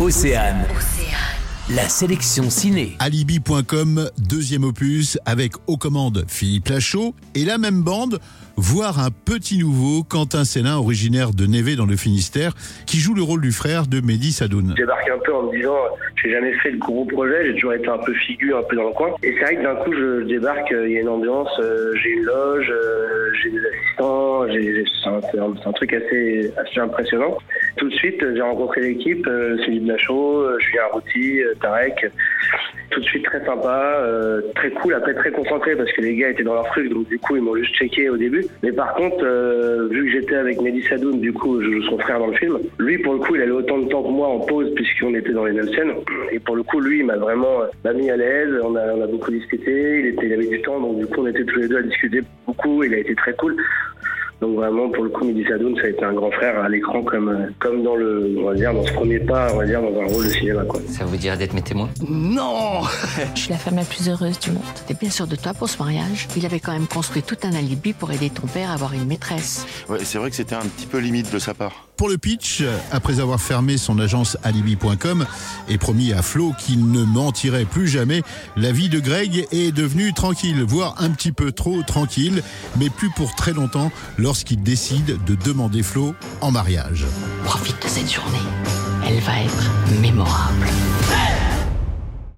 Océane. La sélection ciné. Alibi.com, deuxième opus, avec aux commandes Philippe Lachaud et la même bande, voire un petit nouveau, Quentin Célin, originaire de Névé dans le Finistère, qui joue le rôle du frère de Mehdi Sadoun. Je débarque un peu en me disant, j'ai jamais fait de gros projet, j'ai toujours été un peu figure, un peu dans le coin. Et c'est vrai que d'un coup, je débarque, il y a une ambiance, euh, j'ai une loge, euh, j'ai des assistants, c'est, un, un truc assez, assez impressionnant. Tout de suite, j'ai rencontré l'équipe, euh, Philippe Lachaud, euh, Julien Routy, euh, Tarek. Tout de suite très sympa, euh, très cool, après très concentré parce que les gars étaient dans leur truc, donc du coup ils m'ont juste checké au début. Mais par contre, euh, vu que j'étais avec Mehdi Sadoun, du coup je joue son frère dans le film, lui pour le coup il avait autant de temps que moi en pause puisqu'on était dans les mêmes scènes. Et pour le coup lui il m'a vraiment euh, mis à l'aise, on a, on a beaucoup discuté, il, était, il avait du temps donc du coup on était tous les deux à discuter beaucoup, il a été très cool. Donc vraiment, pour le coup, Sadoun, ça a été un grand frère à l'écran, comme euh, comme dans le, on va dire, dans ce premier pas, on va dire, dans un rôle de cinéma, quoi. Ça vous dirait d'être mes témoins? Non Je suis la femme la plus heureuse du monde. T'es bien sûr de toi pour ce mariage. Il avait quand même construit tout un alibi pour aider ton père à avoir une maîtresse. Ouais, c'est vrai que c'était un petit peu limite de sa part. Pour le pitch, après avoir fermé son agence Alibi.com et promis à Flo qu'il ne mentirait plus jamais, la vie de Greg est devenue tranquille, voire un petit peu trop tranquille, mais plus pour très longtemps lorsqu'il décide de demander Flo en mariage. Profite de cette journée. Elle va être mémorable.